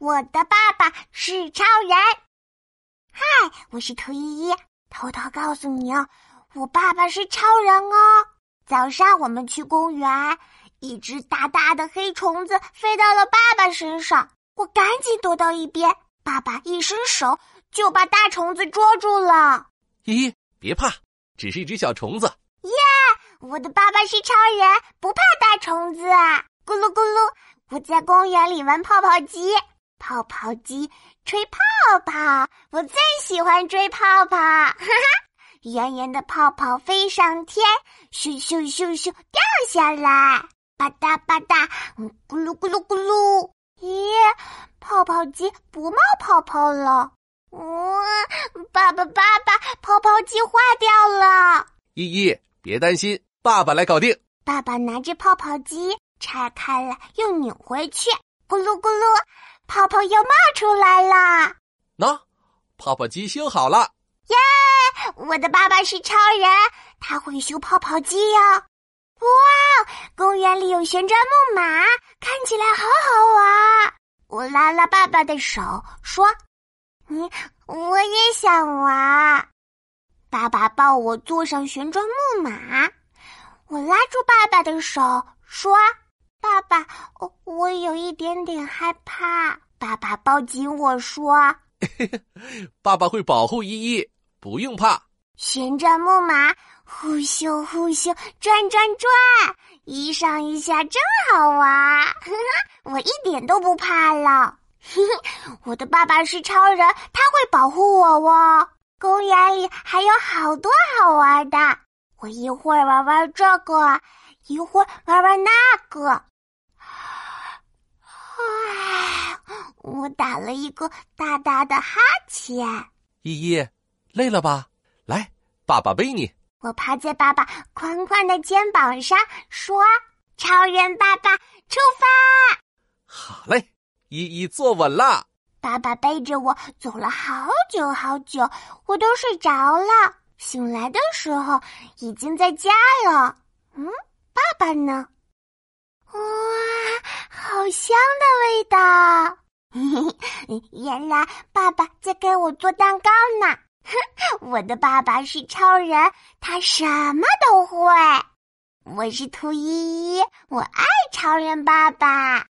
我的爸爸是超人。嗨，我是兔依依，偷偷告诉你哦，我爸爸是超人哦。早上我们去公园，一只大大的黑虫子飞到了爸爸身上，我赶紧躲到一边，爸爸一伸手就把大虫子捉住了。依依，别怕，只是一只小虫子。耶！我的爸爸是超人，不怕大虫子。咕噜咕噜，我在公园里玩泡泡机，泡泡机吹泡泡，我最喜欢吹泡泡。哈哈，圆圆的泡泡飞上天，咻咻咻咻掉下来，吧嗒吧嗒，嗯，咕噜咕噜咕噜。咦，泡泡机不冒泡泡了？哇，爸爸爸爸，泡泡机坏掉了。依依。别担心，爸爸来搞定。爸爸拿着泡泡机拆开了，又拧回去，咕噜咕噜，泡泡又冒出来了。喏，泡泡机修好了。耶！我的爸爸是超人，他会修泡泡机哟。哇，公园里有旋转木马，看起来好好玩。我拉拉爸爸的手，说：“你，我也想玩。”爸爸抱我坐上旋转木马，我拉住爸爸的手说：“爸爸，我我有一点点害怕。”爸爸抱紧我说：“ 爸爸会保护依依，不用怕。”旋转木马呼咻呼咻转转转，一上一下真好玩，我一点都不怕了。我的爸爸是超人，他会保护我哦。公园里还有好多好玩的，我一会儿玩玩这个，一会儿玩玩那个。啊！我打了一个大大的哈欠。依依，累了吧？来，爸爸背你。我趴在爸爸宽宽的肩膀上，说：“超人爸爸出发！”好嘞，依依坐稳了。爸爸背着我走了好久好久，我都睡着了。醒来的时候，已经在家了。嗯，爸爸呢？哇，好香的味道！嘿 原来爸爸在给我做蛋糕呢。我的爸爸是超人，他什么都会。我是兔依依，我爱超人爸爸。